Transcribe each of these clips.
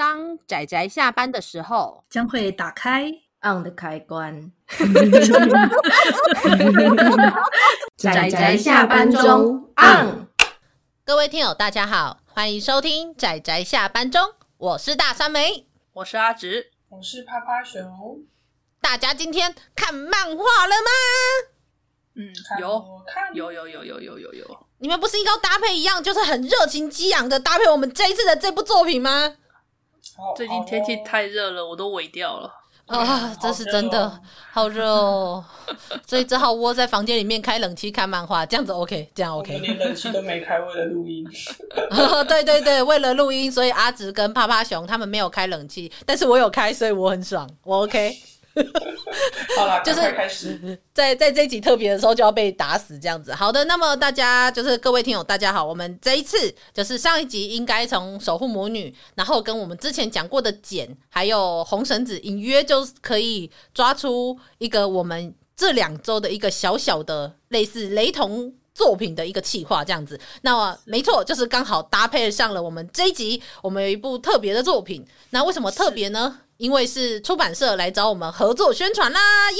当仔仔下班的时候，将会打开 on 的开关。仔仔下班中 on。各位听友，大家好，欢迎收听仔仔下班中，我是大酸梅，我是阿直，我是趴趴熊。大家今天看漫画了吗？嗯，有，有，有，有，有，有，有，有。你们不是应该搭配一样，就是很热情激昂的搭配我们这一次的这部作品吗？最近天气太热了，我都萎掉了啊！这是真的，好热哦，所以只好窝在房间里面开冷气看漫画，这样子 OK，这样 OK。连冷气都没开，为了录音。对对对，为了录音，所以阿直跟趴趴熊他们没有开冷气，但是我有开，所以我很爽，我 OK。好了，就是开始在在这一集特别的时候就要被打死这样子。好的，那么大家就是各位听友，大家好，我们这一次就是上一集应该从守护魔女，然后跟我们之前讲过的茧，还有红绳子，隐约就可以抓出一个我们这两周的一个小小的类似雷同作品的一个企划这样子。那么没错，就是刚好搭配上了我们这一集，我们有一部特别的作品。那为什么特别呢？因为是出版社来找我们合作宣传啦，耶、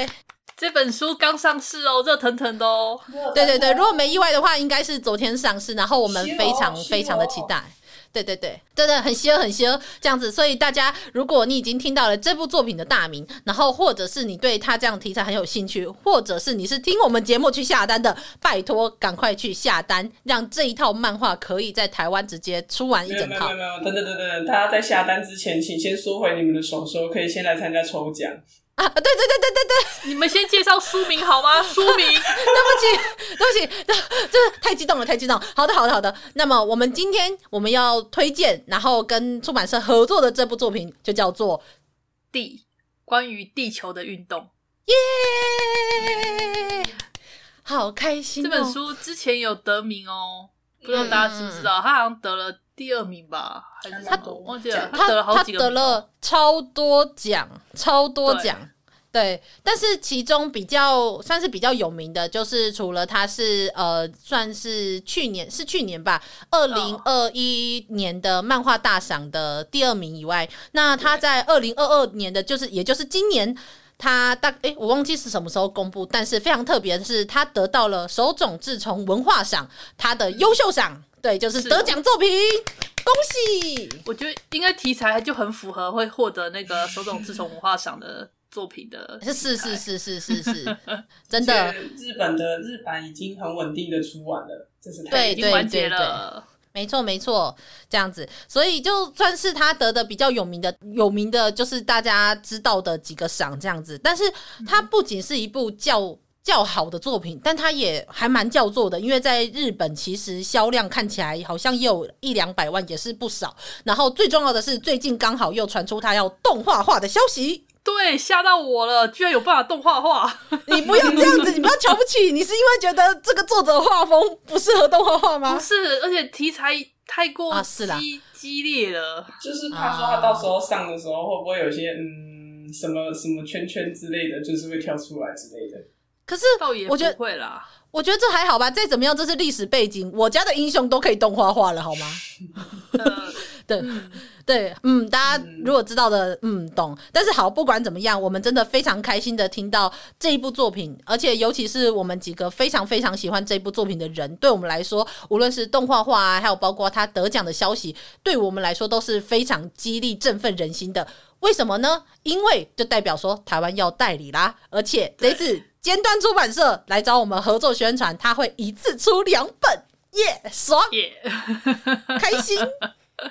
yeah! yeah!！这本书刚上市哦，热腾腾的哦。对对对，如果没意外的话，应该是昨天上市，然后我们非常非常的期待。对对对，真的很邪恶很邪恶这样子，所以大家，如果你已经听到了这部作品的大名，然后或者是你对他这样题材很有兴趣，或者是你是听我们节目去下单的，拜托赶快去下单，让这一套漫画可以在台湾直接出完一整套。没有没有没有，等等等等，大家在下单之前，请先缩回你们的手手，可以先来参加抽奖。啊，对对对对对对，你们先介绍书名好吗？书名，对不起，对不起，这这太激动了，太激动。好的，好的，好的。那么我们今天我们要推荐，然后跟出版社合作的这部作品就叫做《地》，关于地球的运动。耶，好开心哦！这本书之前有得名哦，不知道大家知不知道？他好像得了。第二名吧，还是他忘记了，他得了好几个，他得了超多奖，超多奖。对，但是其中比较算是比较有名的，就是除了他是呃，算是去年是去年吧，二零二一年的漫画大赏的第二名以外，那他在二零二二年的就是也就是今年，他大哎我忘记是什么时候公布，但是非常特别的是，他得到了手冢治虫文化赏，他的优秀赏。对，就是得奖作品，恭喜！我觉得应该题材就很符合会获得那个手冢治虫文化赏的作品的，是是是是是是是，真的。日本的日版已经很稳定的出完了，这是对已经完结了，没错没错，这样子，所以就算是他得的比较有名的有名的，就是大家知道的几个赏这样子，但是它不仅是一部较。较好的作品，但它也还蛮叫座的，因为在日本其实销量看起来好像也有一两百万，也是不少。然后最重要的是，最近刚好又传出它要动画化的消息，对，吓到我了，居然有办法动画化！你不要这样子，你不要瞧不起，你是因为觉得这个作者画风不适合动画化吗？不是，而且题材太过激、啊、激烈了，就是怕说他到时候上的时候会不会有些嗯什么什么圈圈之类的，就是会跳出来之类的。可是我觉得会啦，我觉得这还好吧。再怎么样，这是历史背景，我家的英雄都可以动画化了，好吗？对对，嗯，大家如果知道的，嗯，懂。但是好，不管怎么样，我们真的非常开心的听到这一部作品，而且尤其是我们几个非常非常喜欢这部作品的人，对我们来说，无论是动画化啊，还有包括他得奖的消息，对我们来说都是非常激励、振奋人心的。为什么呢？因为就代表说台湾要代理啦，而且这次。尖端出版社来找我们合作宣传，他会一次出两本，耶、yeah，爽，耶、yeah，开心。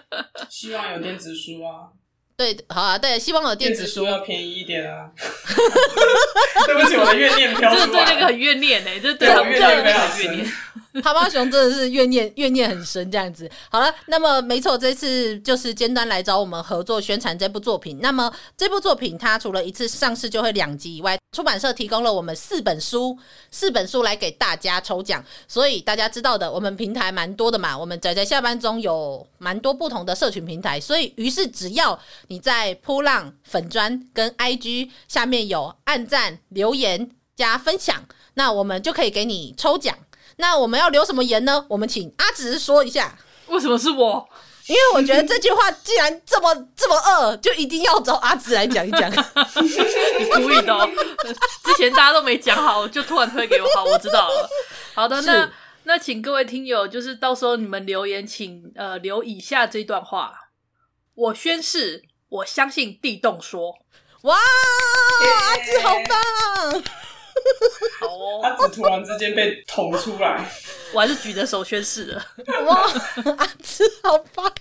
希望有电子书啊。对，好啊，对，希望有电子书，要便宜一点啊。对不起，我的怨念飘出来。这对那个很怨念呢、欸，这对我怨念非常怨念。趴趴熊真的是怨念怨念很深，这样子。好了，那么没错，这次就是尖端来找我们合作宣传这部作品。那么这部作品它除了一次上市就会两集以外，出版社提供了我们四本书，四本书来给大家抽奖。所以大家知道的，我们平台蛮多的嘛，我们仔仔下班中有蛮多不同的社群平台，所以于是只要你在扑浪粉专跟 IG 下面有按赞、留言加分享，那我们就可以给你抽奖。那我们要留什么言呢？我们请阿直说一下。为什么是我？因为我觉得这句话既然这么这么恶，就一定要找阿紫来讲一讲。你故意的，之前大家都没讲好，就突然推给我，好，我知道了。好的，那那请各位听友，就是到时候你们留言，请呃留以下这段话：我宣誓，我相信地动说。哇，阿紫好棒！好哦，阿紫突然之间被捅出来，我还是举着手宣誓的。哇，阿紫好棒！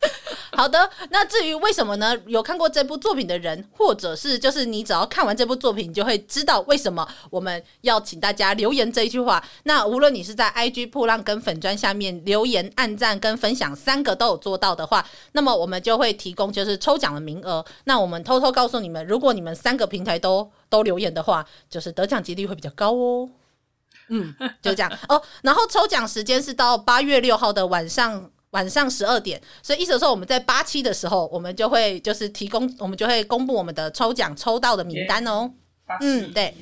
好的，那至于为什么呢？有看过这部作品的人，或者是就是你只要看完这部作品，你就会知道为什么我们要请大家留言这一句话。那无论你是在 IG 破浪跟粉砖下面留言、按赞跟分享三个都有做到的话，那么我们就会提供就是抽奖的名额。那我们偷偷告诉你们，如果你们三个平台都都留言的话，就是得奖几率会比较高哦。嗯，就这样哦。然后抽奖时间是到八月六号的晚上。晚上十二点，所以意思说我们在八期的时候，我们就会就是提供，我们就会公布我们的抽奖抽到的名单哦。嗯，对，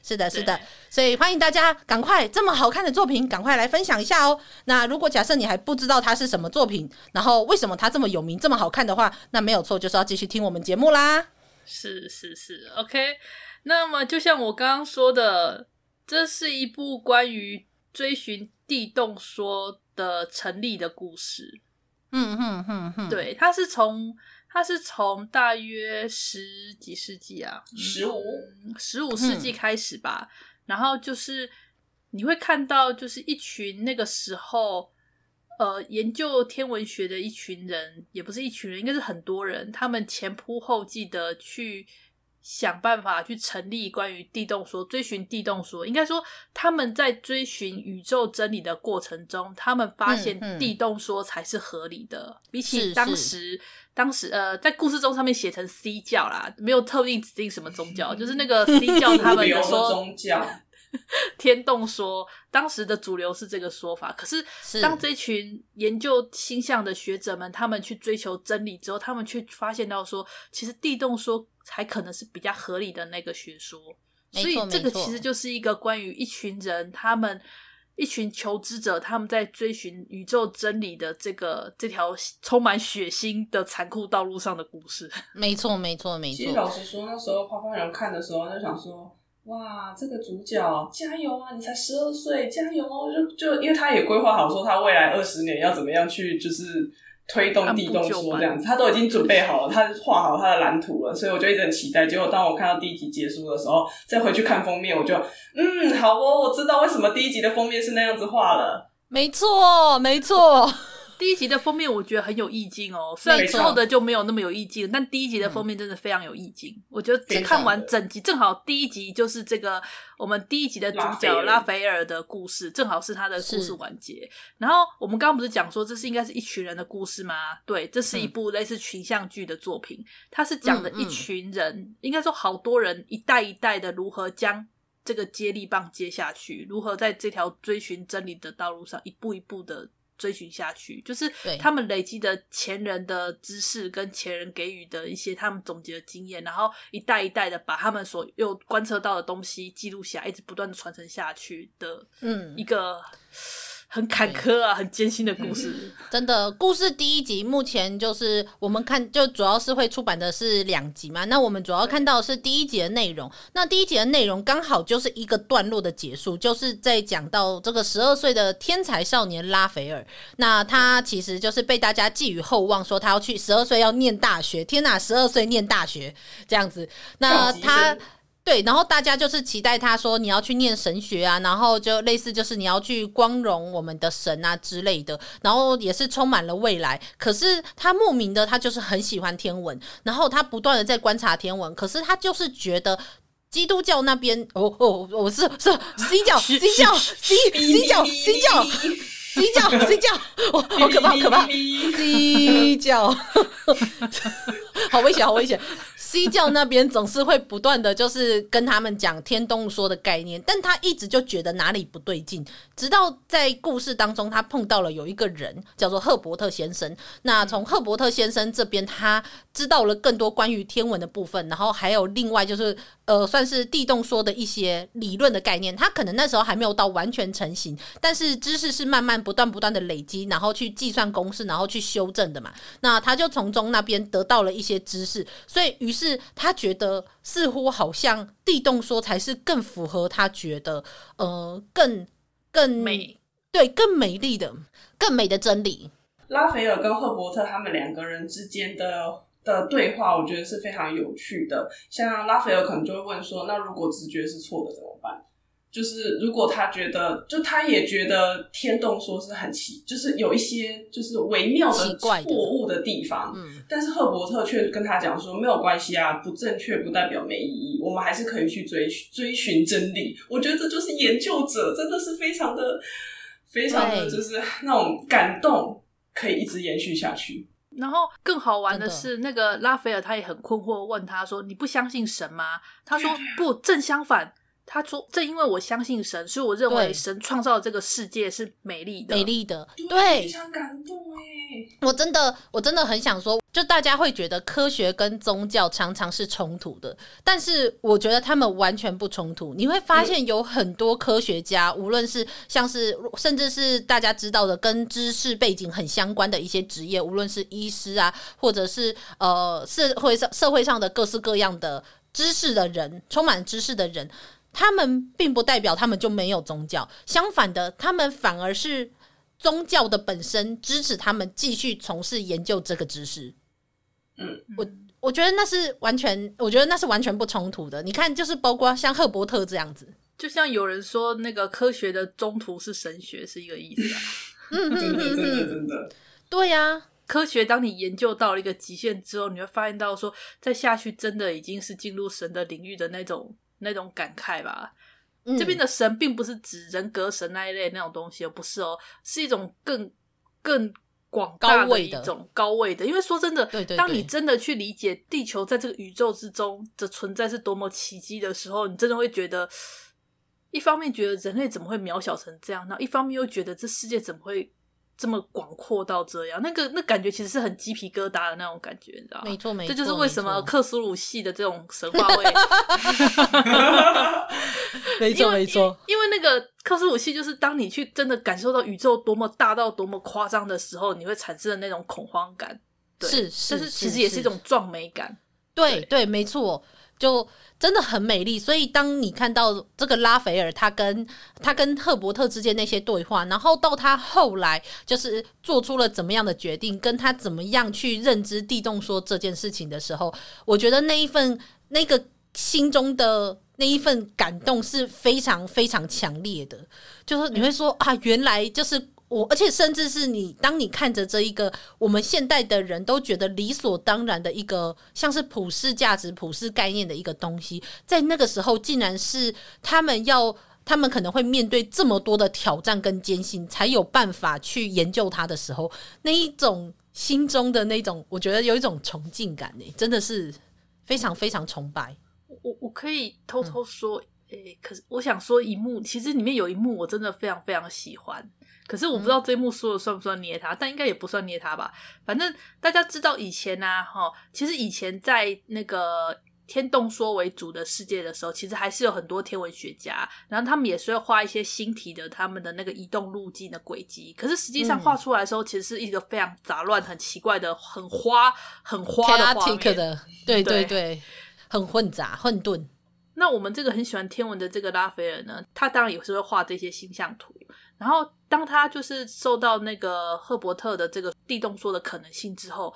是的，是的，所以欢迎大家赶快这么好看的作品，赶快来分享一下哦。那如果假设你还不知道它是什么作品，然后为什么它这么有名、这么好看的话，那没有错，就是要继续听我们节目啦。是是是，OK。那么就像我刚刚说的，这是一部关于追寻地动说的成立的故事，嗯嗯嗯嗯，对，它是从它是从大约十几世纪啊，十五十五世纪开始吧，嗯、然后就是你会看到，就是一群那个时候呃研究天文学的一群人，也不是一群人，应该是很多人，他们前仆后继的去。想办法去成立关于地动说，追寻地动说。应该说，他们在追寻宇宙真理的过程中，他们发现地动说才是合理的。嗯嗯、比起当时，是是当时呃，在故事中上面写成 C 教啦，没有特定指定什么宗教，就是那个 C 教他们的说宗教 天动说，当时的主流是这个说法。可是，当这群研究星象的学者们，他们去追求真理之后，他们却发现到说，其实地动说。才可能是比较合理的那个学说，所以这个其实就是一个关于一群人，他们一群求知者，他们在追寻宇宙真理的这个这条充满血腥的残酷道路上的故事。没错，没错，没错。其实老实说，那时候花花人看的时候，就想说：哇，这个主角加油啊！你才十二岁，加油哦！就就因为他也规划好说，他未来二十年要怎么样去，就是。推动地动说这样子，他都已经准备好了，他画好他的蓝图了，所以我就一直很期待。结果当我看到第一集结束的时候，再回去看封面，我就嗯，好哦，我知道为什么第一集的封面是那样子画了。没错，没错。第一集的封面我觉得很有意境哦，虽然之后的就没有那么有意境，但第一集的封面真的非常有意境。嗯、我觉得看完整集，正好第一集就是这个我们第一集的主角拉斐尔的故事，正好是他的故事完结。然后我们刚刚不是讲说这是应该是一群人的故事吗？对，这是一部类似群像剧的作品，它是讲的一群人，嗯嗯、应该说好多人一代一代的如何将这个接力棒接下去，如何在这条追寻真理的道路上一步一步的。追寻下去，就是他们累积的前人的知识跟前人给予的一些他们总结的经验，然后一代一代的把他们所又观测到的东西记录下来，一直不断的传承下去的，嗯，一个。很坎坷啊，很艰辛的故事。真的，故事第一集目前就是我们看，就主要是会出版的是两集嘛。那我们主要看到的是第一集的内容。那第一集的内容刚好就是一个段落的结束，就是在讲到这个十二岁的天才少年拉斐尔。那他其实就是被大家寄予厚望，说他要去十二岁要念大学。天哪，十二岁念大学这样子。那他。对，然后大家就是期待他说，你要去念神学啊，然后就类似就是你要去光荣我们的神啊之类的，然后也是充满了未来。可是他莫名的他就是很喜欢天文，然后他不断的在观察天文，可是他就是觉得基督教那边哦哦，我是是 C 教 C 教 C C 教 C 教 C 教 C 教，我好可怕好可怕 C 教，好危险好危险。C 教那边总是会不断的就是跟他们讲天动说的概念，但他一直就觉得哪里不对劲，直到在故事当中他碰到了有一个人叫做赫伯特先生。那从赫伯特先生这边，他知道了更多关于天文的部分，然后还有另外就是呃，算是地动说的一些理论的概念。他可能那时候还没有到完全成型，但是知识是慢慢不断不断的累积，然后去计算公式，然后去修正的嘛。那他就从中那边得到了一些知识，所以于是他觉得似乎好像地动说才是更符合他觉得呃更更美，对，更美丽的更美的真理。拉斐尔跟赫伯特他们两个人之间的的对话，我觉得是非常有趣的。像拉斐尔可能就会问说：“那如果直觉是错的怎么办？”就是如果他觉得，就他也觉得天动说是很奇，就是有一些就是微妙的错误的地方。嗯，但是赫伯特却跟他讲说：“没有关系啊，不正确不代表没意义，我们还是可以去追追寻真理。”我觉得这就是研究者真的是非常的非常的就是那种感动。可以一直延续下去。然后更好玩的是，那个拉斐尔他也很困惑，问他说：“你不相信神吗？”他说：“不，正相反。”他说：“正因为我相信神，所以我认为神创造这个世界是美丽的，美丽的。”对，非常感动哎！我真的，我真的很想说，就大家会觉得科学跟宗教常常是冲突的，但是我觉得他们完全不冲突。你会发现有很多科学家，无论是像是甚至是大家知道的跟知识背景很相关的一些职业，无论是医师啊，或者是呃社会上社会上的各式各样的知识的人，充满知识的人。他们并不代表他们就没有宗教，相反的，他们反而是宗教的本身支持他们继续从事研究这个知识。嗯，我我觉得那是完全，我觉得那是完全不冲突的。你看，就是包括像赫伯特这样子，就像有人说那个科学的中途是神学，是一个意思啊。嗯，真的，真的，真的，对呀、啊。科学当你研究到了一个极限之后，你会发现到说，再下去真的已经是进入神的领域的那种。那种感慨吧，嗯、这边的神并不是指人格神那一类那种东西，而不是哦，是一种更更广大的一种高位的。因为说真的，对对对，当你真的去理解地球在这个宇宙之中的存在是多么奇迹的时候，你真的会觉得，一方面觉得人类怎么会渺小成这样，然后一方面又觉得这世界怎么会。这么广阔到这样，那个那感觉其实是很鸡皮疙瘩的那种感觉，你知道吗？没错，没错，这就是为什么克苏鲁系的这种神话会，没错没错，因为那个克苏鲁系就是当你去真的感受到宇宙多么大到多么夸张的时候，你会产生的那种恐慌感，对，是是，但是其实也是一种壮美感，对对，对，没错。就真的很美丽，所以当你看到这个拉斐尔他跟他跟赫伯特之间那些对话，然后到他后来就是做出了怎么样的决定，跟他怎么样去认知地动说这件事情的时候，我觉得那一份那个心中的那一份感动是非常非常强烈的，就是你会说啊，原来就是。我而且甚至是你，当你看着这一个我们现代的人都觉得理所当然的一个像是普世价值、普世概念的一个东西，在那个时候竟然是他们要，他们可能会面对这么多的挑战跟艰辛，才有办法去研究它的时候，那一种心中的那种，我觉得有一种崇敬感呢，真的是非常非常崇拜。我我可以偷偷说，诶、可是我想说一幕，其实里面有一幕我真的非常非常喜欢。可是我不知道这一幕说的算不算捏他，嗯、但应该也不算捏他吧。反正大家知道以前啊，哈，其实以前在那个天动说为主的世界的时候，其实还是有很多天文学家，然后他们也是会画一些星体的他们的那个移动路径的轨迹。可是实际上画出来的时候，其实是一个非常杂乱、很奇怪的、很花、很花的画面的。对对对，很混杂、混沌。那我们这个很喜欢天文的这个拉斐尔呢，他当然也是会画这些星象图。然后，当他就是受到那个赫伯特的这个地动说的可能性之后，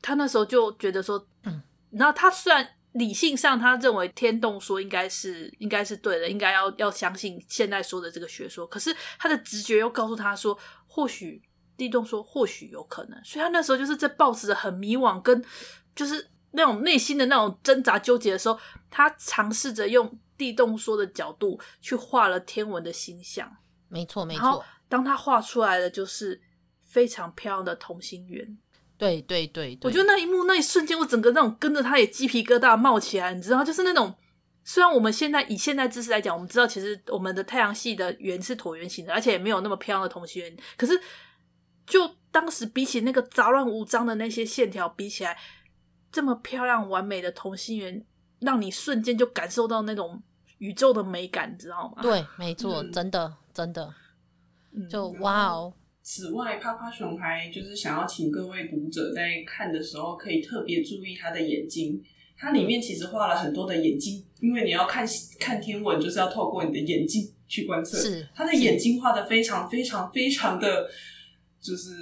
他那时候就觉得说，嗯，然后他虽然理性上他认为天动说应该是应该是对的，应该要要相信现在说的这个学说，可是他的直觉又告诉他说，或许地动说或许有可能，所以他那时候就是在抱持着很迷惘跟就是那种内心的那种挣扎纠结的时候，他尝试着用地动说的角度去画了天文的形象。没错，没错。当他画出来的就是非常漂亮的同心圆。对对对，我觉得那一幕那一瞬间，我整个那种跟着他也鸡皮疙瘩冒起来，你知道，就是那种。虽然我们现在以现在知识来讲，我们知道其实我们的太阳系的圆是椭圆形的，而且也没有那么漂亮的同心圆。可是，就当时比起那个杂乱无章的那些线条比起来，这么漂亮完美的同心圆，让你瞬间就感受到那种宇宙的美感，你知道吗？对，没错，嗯、真的，真的，就哇哦！此外，趴趴熊还就是想要请各位读者在看的时候，可以特别注意他的眼睛。它里面其实画了很多的眼睛，因为你要看看天文，就是要透过你的眼睛去观测。是，他的眼睛画的非常非常非常的，就是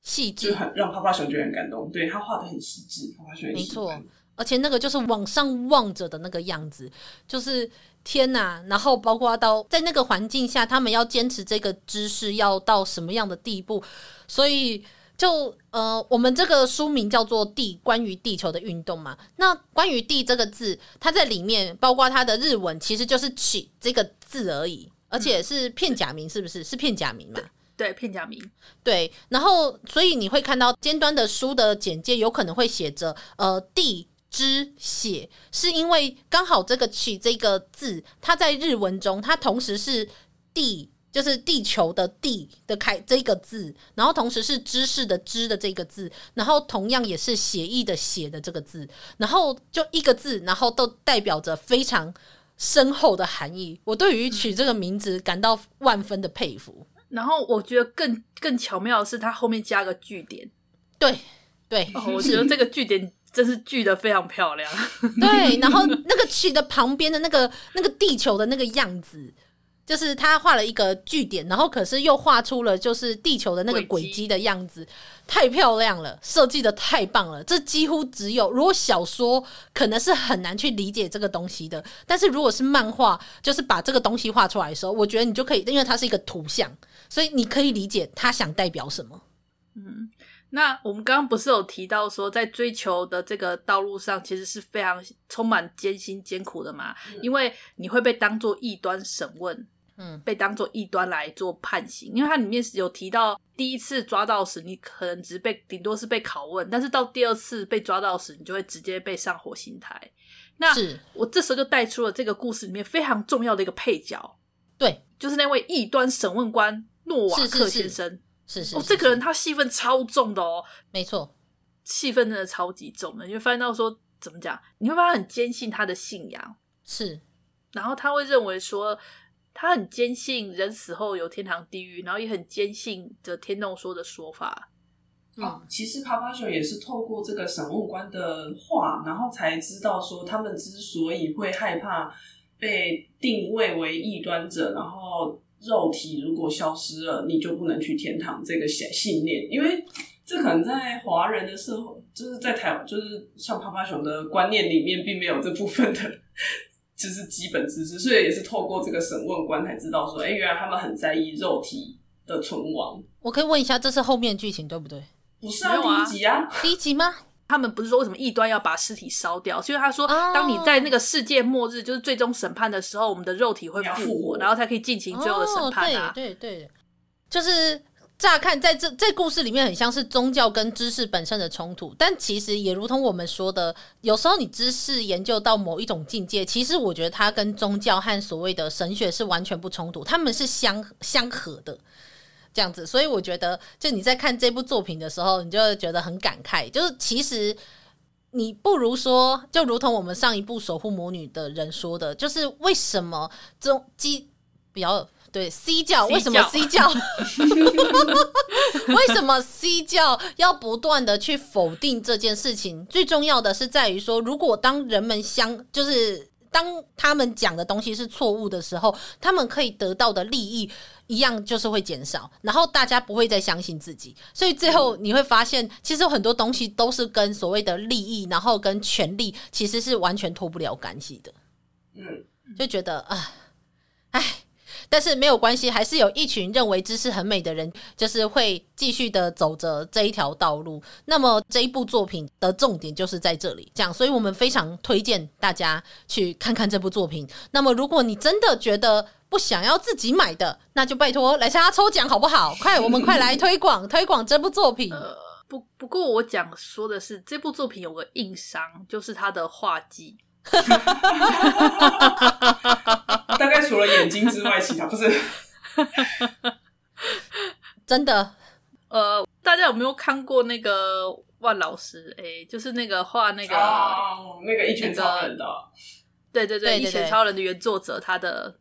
细致，就很让趴趴熊觉得很感动。对，他画的很细致，趴趴熊没错。而且那个就是往上望着的那个样子，就是天呐，然后包括到在那个环境下，他们要坚持这个知识要到什么样的地步，所以。就呃，我们这个书名叫做《地》，关于地球的运动嘛。那关于“地”这个字，它在里面包括它的日文，其实就是“起”这个字而已，而且是片假名，是不是？是片假名嘛？对，片假名。对，然后所以你会看到尖端的书的简介，有可能会写着“呃，地之血”，是因为刚好这个“取”这个字，它在日文中，它同时是“地”。就是地球的“地”的开这个字，然后同时是知识的“知”的这个字，然后同样也是写意的“写”的这个字，然后就一个字，然后都代表着非常深厚的含义。我对于取这个名字感到万分的佩服。然后我觉得更更巧妙的是，它后面加个句点。对对，哦，我觉得这个句点真是句得非常漂亮。对，然后那个取的旁边的那个那个地球的那个样子。就是他画了一个据点，然后可是又画出了就是地球的那个轨迹的样子，太漂亮了，设计的太棒了。这几乎只有如果小说可能是很难去理解这个东西的，但是如果是漫画，就是把这个东西画出来的时候，我觉得你就可以，因为它是一个图像，所以你可以理解他想代表什么。嗯，那我们刚刚不是有提到说，在追求的这个道路上，其实是非常充满艰辛艰苦的嘛，因为你会被当做异端审问。嗯，被当做异端来做判刑，因为它里面有提到，第一次抓到时，你可能只是被顶多是被拷问，但是到第二次被抓到时，你就会直接被上火刑台。那是我这时候就带出了这个故事里面非常重要的一个配角，对，就是那位异端审问官诺瓦克先生。是是，是，是，是，是，哦，这个人他戏份超重的哦，没错，戏份真的超级重的。你会发现到说，怎么讲？你会发现很坚信他的信仰，是，然后他会认为说。他很坚信人死后有天堂地狱，然后也很坚信着天动说的说法。嗯，啊、其实趴趴熊也是透过这个审问官的话，然后才知道说他们之所以会害怕被定位为异端者，然后肉体如果消失了，你就不能去天堂这个信信念，因为这可能在华人的社会，就是在台湾，就是像趴趴熊的观念里面，并没有这部分的。就是基本知识，所以也是透过这个审问官才知道说，哎、欸，原来他们很在意肉体的存亡。我可以问一下，这是后面剧情对不对？不是啊，第一集啊，第一集吗？他们不是说为什么异端要把尸体烧掉？所以他说，当你在那个世界末日，就是最终审判的时候，我们的肉体会复活，然后才可以进行最后的审判啊。对对对，就是。乍看，在这这故事里面，很像是宗教跟知识本身的冲突，但其实也如同我们说的，有时候你知识研究到某一种境界，其实我觉得它跟宗教和所谓的神学是完全不冲突，他们是相相合的这样子。所以我觉得，就你在看这部作品的时候，你就会觉得很感慨，就是其实你不如说，就如同我们上一部守护魔女的人说的，就是为什么中基比较。对 C 教，为什么 C 教？为什么 C 教要不断的去否定这件事情？最重要的是在于说，如果当人们相，就是当他们讲的东西是错误的时候，他们可以得到的利益一样就是会减少，然后大家不会再相信自己。所以最后你会发现，其实很多东西都是跟所谓的利益，然后跟权力其实是完全脱不了干系的。嗯，就觉得啊，唉。但是没有关系，还是有一群认为知识很美的人，就是会继续的走着这一条道路。那么这一部作品的重点就是在这里，这样，所以我们非常推荐大家去看看这部作品。那么如果你真的觉得不想要自己买的，那就拜托来参加抽奖好不好？快，我们快来推广推广这部作品。不不过我讲说的是这部作品有个硬伤，就是他的画技。大概除了眼睛之外，其他不是 真的。呃，大家有没有看过那个万老师？哎、欸，就是那个画那个、哦、那个一拳超人的，对对对，一拳超人的原作者他的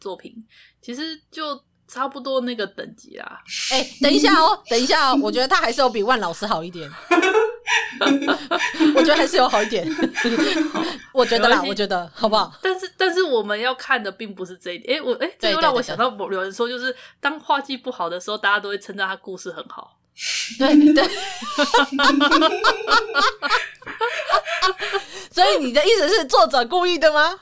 作品，嗯、其实就差不多那个等级啦。哎、欸，等一下哦，等一下哦，我觉得他还是有比万老师好一点。我觉得还是有好一点，我觉得啦，我觉得好不好？但是，但是我们要看的并不是这一点。哎、欸，我哎、欸，这又让我想到有人说，就是当画技不好的时候，大家都会称赞他故事很好。对对。所以你的意思是作者故意的吗？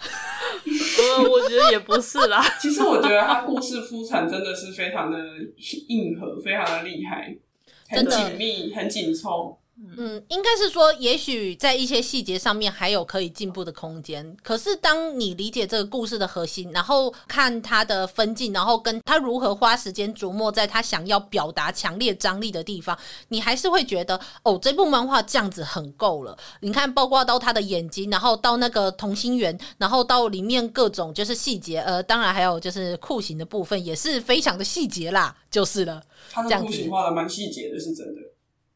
呃，我觉得也不是啦。其实我觉得他故事铺陈真的是非常的硬核，非常的厉害，很紧密，很紧凑。嗯，应该是说，也许在一些细节上面还有可以进步的空间。可是，当你理解这个故事的核心，然后看他的分镜，然后跟他如何花时间琢磨在他想要表达强烈张力的地方，你还是会觉得，哦，这部漫画这样子很够了。你看，包括到他的眼睛，然后到那个同心圆，然后到里面各种就是细节，呃，当然还有就是酷刑的部分，也是非常的细节啦，就是了。他的酷刑画的蛮细节的，是真的。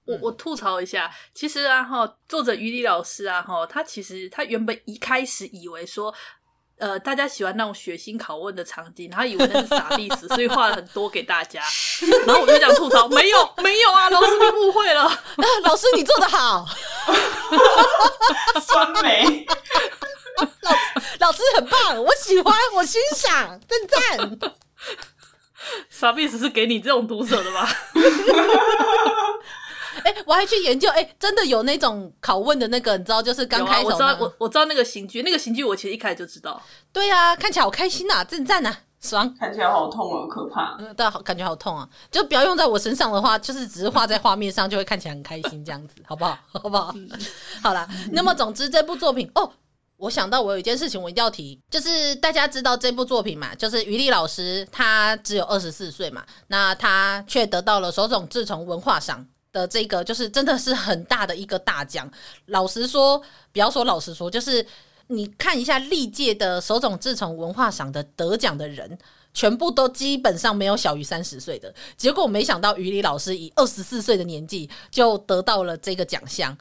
我我吐槽一下，其实啊哈，作者于理老师啊哈，他其实他原本一开始以为说，呃，大家喜欢那种血腥拷问的场景，他以为那是傻逼死，所以画了很多给大家。然后我就这样吐槽，没有没有啊，老师你误会了，老师你做的好，酸梅，老老师很棒，我喜欢，我欣赏，赞赞。傻逼死是给你这种读者的吧？哎、欸，我还去研究，哎、欸，真的有那种拷问的那个，你知道，就是刚开始、啊，我知道，我我知道那个刑具，那个刑具我其实一开始就知道。对啊，看起来好开心啊，正赞啊，爽！看起来好痛啊，可怕。嗯，对，感觉好痛啊，就不要用在我身上的话，就是只是画在画面上，就会看起来很开心，这样子，好不好？好不好？好啦，那么总之这部作品哦，我想到我有一件事情我一定要提，就是大家知道这部作品嘛，就是于丽老师她只有二十四岁嘛，那她却得到了手塚治虫文化赏。的这个就是真的是很大的一个大奖。老实说，不要说老实说，就是你看一下历届的手冢治虫文化赏的得奖的人，全部都基本上没有小于三十岁的。结果没想到于理老师以二十四岁的年纪就得到了这个奖项。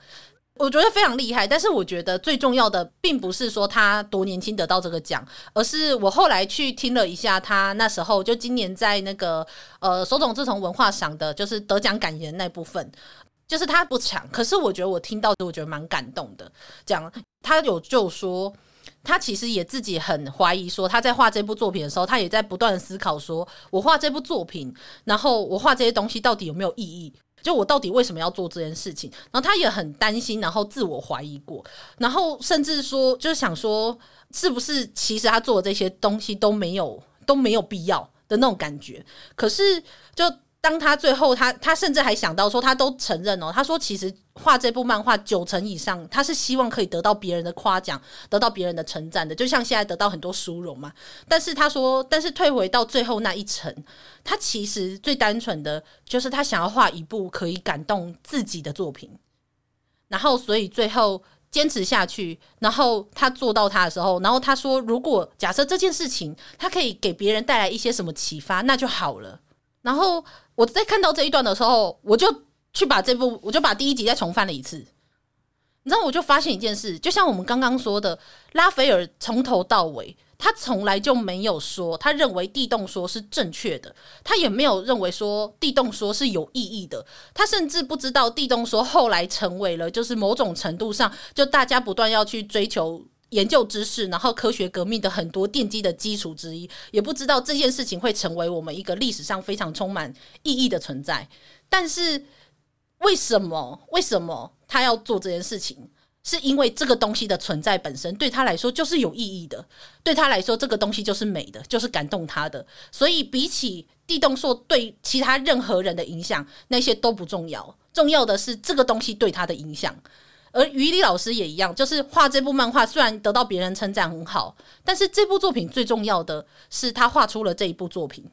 我觉得非常厉害，但是我觉得最重要的并不是说他多年轻得到这个奖，而是我后来去听了一下他那时候就今年在那个呃手塚治虫文化赏的，就是得奖感言那部分，就是他不长，可是我觉得我听到我觉得蛮感动的。讲他有就说他其实也自己很怀疑，说他在画这部作品的时候，他也在不断思考，说我画这部作品，然后我画这些东西到底有没有意义？就我到底为什么要做这件事情？然后他也很担心，然后自我怀疑过，然后甚至说，就是想说，是不是其实他做的这些东西都没有都没有必要的那种感觉？可是就。当他最后他，他甚至还想到说，他都承认哦。他说，其实画这部漫画九成以上，他是希望可以得到别人的夸奖，得到别人的称赞的，就像现在得到很多殊荣嘛。但是他说，但是退回到最后那一层，他其实最单纯的就是他想要画一部可以感动自己的作品。然后，所以最后坚持下去，然后他做到他的时候，然后他说，如果假设这件事情他可以给别人带来一些什么启发，那就好了。然后我在看到这一段的时候，我就去把这部，我就把第一集再重翻了一次。你知道，我就发现一件事，就像我们刚刚说的，拉斐尔从头到尾，他从来就没有说他认为地动说是正确的，他也没有认为说地动说是有意义的，他甚至不知道地动说后来成为了就是某种程度上，就大家不断要去追求。研究知识，然后科学革命的很多奠基的基础之一，也不知道这件事情会成为我们一个历史上非常充满意义的存在。但是为什么？为什么他要做这件事情？是因为这个东西的存在本身对他来说就是有意义的，对他来说这个东西就是美的，就是感动他的。所以比起地动说对其他任何人的影响，那些都不重要，重要的是这个东西对他的影响。而于理老师也一样，就是画这部漫画，虽然得到别人称赞很好，但是这部作品最重要的是他画出了这一部作品。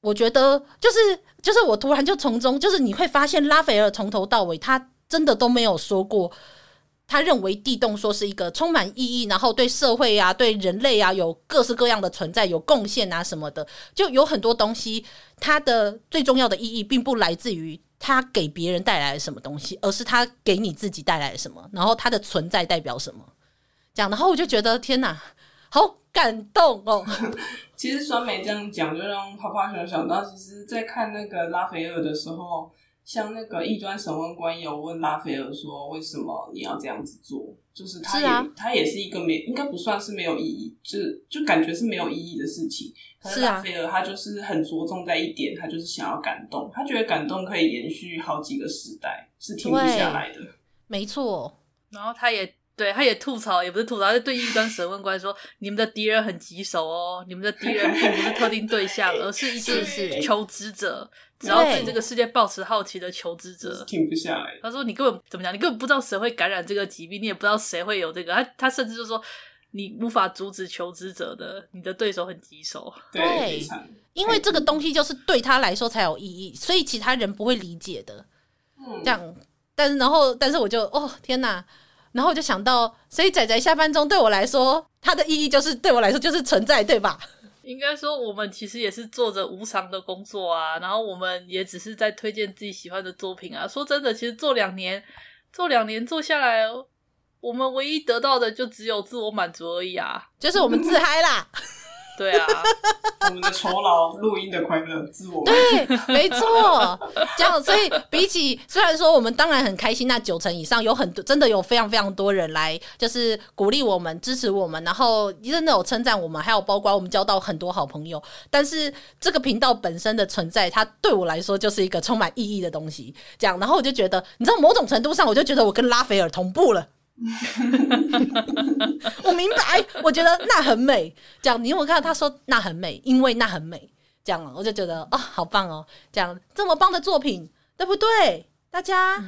我觉得就是就是我突然就从中就是你会发现拉斐尔从头到尾他真的都没有说过。他认为地动说是一个充满意义，然后对社会啊、对人类啊有各式各样的存在、有贡献啊什么的，就有很多东西。它的最重要的意义，并不来自于他给别人带来了什么东西，而是他给你自己带来了什么，然后他的存在代表什么。这样，然后我就觉得天哪，好感动哦！其实酸梅这样讲，就让泡泡熊想到，其实，在看那个拉斐尔的时候。像那个异端审问官有问拉斐尔说：“为什么你要这样子做？”就是他也是、啊、他也是一个没应该不算是没有意义，就是就感觉是没有意义的事情。可是拉斐尔他就是很着重在一点，他就是想要感动，他觉得感动可以延续好几个时代，是停不下来的。没错，然后他也对他也吐槽，也不是吐槽，他就对异端审问官说：“你们的敌人很棘手哦，你们的敌人并不是特定对象，而是一直是求知者。”只要对这个世界抱持好奇的求知者，停不下来。他说：“你根本怎么讲？你根本不知道谁会感染这个疾病，你也不知道谁会有这个。他他甚至就说，你无法阻止求知者的，你的对手很棘手。对，因为这个东西就是对他来说才有意义，所以其他人不会理解的。嗯，这样。但是然后，但是我就哦天哪！然后我就想到，所以仔仔下班中对我来说，它的意义就是对我来说就是存在，对吧？”应该说，我们其实也是做着无偿的工作啊，然后我们也只是在推荐自己喜欢的作品啊。说真的，其实做两年，做两年做下来，我们唯一得到的就只有自我满足而已啊，就是我们自嗨啦。对啊，我们的酬劳，录音的快乐，自我对，没错，这样，所以比起虽然说我们当然很开心，那九成以上有很多真的有非常非常多人来，就是鼓励我们、支持我们，然后真的有称赞我们，还有包括我们交到很多好朋友。但是这个频道本身的存在，它对我来说就是一个充满意义的东西。这样，然后我就觉得，你知道，某种程度上，我就觉得我跟拉斐尔同步了。我明白，我觉得那很美。这样，你有没有看到他说那很美？因为那很美。这样，我就觉得哦，好棒哦！这样这么棒的作品，对不对？大家。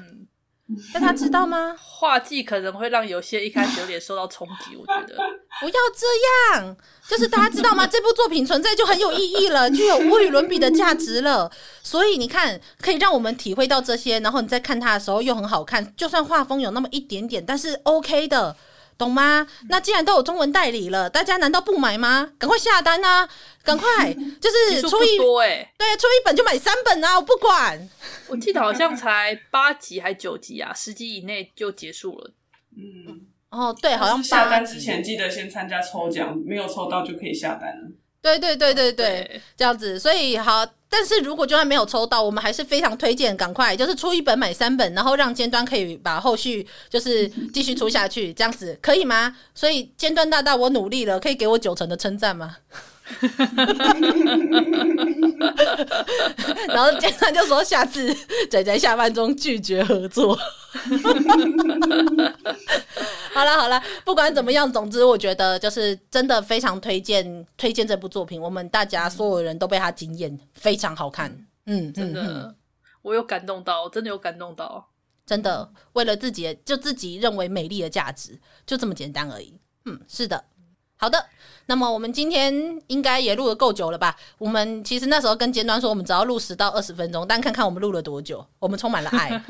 但他知道吗？画技可能会让有些一开始有点受到冲击，我觉得不要这样。就是大家知道吗？这部作品存在就很有意义了，具有无与伦比的价值了。所以你看，可以让我们体会到这些，然后你再看它的时候又很好看。就算画风有那么一点点，但是 OK 的。懂吗？那既然都有中文代理了，大家难道不买吗？赶快下单啊！赶快，就是出一多哎，对，出一本就买三本啊！我不管。我记得好像才八集还九集啊，十集以内就结束了。嗯，哦，对，好像下单之前记得先参加抽奖，没有抽到就可以下单了。对对对对对，对，这样子，所以好。但是如果就算没有抽到，我们还是非常推荐，赶快就是出一本买三本，然后让尖端可以把后续就是继续出下去，这样子可以吗？所以尖端大大，我努力了，可以给我九成的称赞吗？然后尖端就说下次仔仔下班中拒绝合作。好了好了，不管怎么样，总之我觉得就是真的非常推荐推荐这部作品，我们大家所有人都被他惊艳，非常好看。嗯，真的，嗯、我有感动到，真的有感动到，真的为了自己就自己认为美丽的价值，就这么简单而已。嗯，是的。好的，那么我们今天应该也录的够久了吧？我们其实那时候跟尖端说，我们只要录十到二十分钟，但看看我们录了多久，我们充满了爱。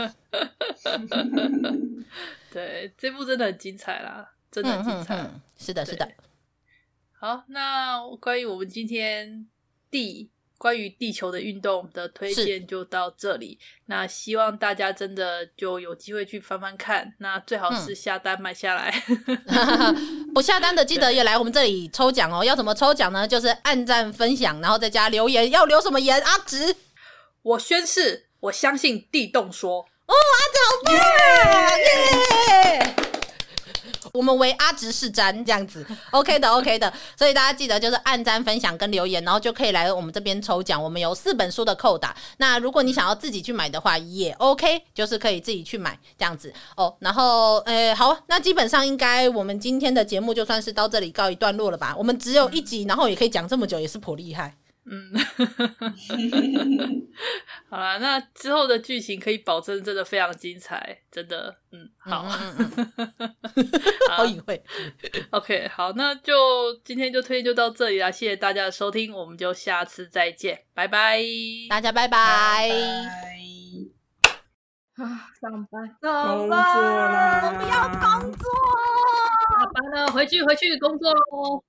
对，这部真的很精彩啦，真的很精彩。是的，是的。好，那关于我们今天第。关于地球的运动的推荐就到这里。那希望大家真的就有机会去翻翻看。那最好是下单买下来。嗯、不下单的记得也来我们这里抽奖哦。要怎么抽奖呢？就是按赞、分享，然后再加留言。要留什么言？阿直，我宣誓，我相信地动说。哦，阿直好棒啊！耶、yeah! yeah!！我们为阿直是瞻这样子，OK 的，OK 的，所以大家记得就是按赞、分享跟留言，然后就可以来我们这边抽奖。我们有四本书的扣打，那如果你想要自己去买的话，也 OK，就是可以自己去买这样子哦。然后，诶，好，那基本上应该我们今天的节目就算是到这里告一段落了吧？我们只有一集，然后也可以讲这么久，也是颇厉害。嗯，好了，那之后的剧情可以保证真的非常精彩，真的，嗯，好，好。隐晦。OK，好，那就今天就推荐就到这里啦，谢谢大家的收听，我们就下次再见，拜拜，大家拜拜。拜拜。啊，上班，上班，工作啦，我们要工作，下班了，回去回去工作喽。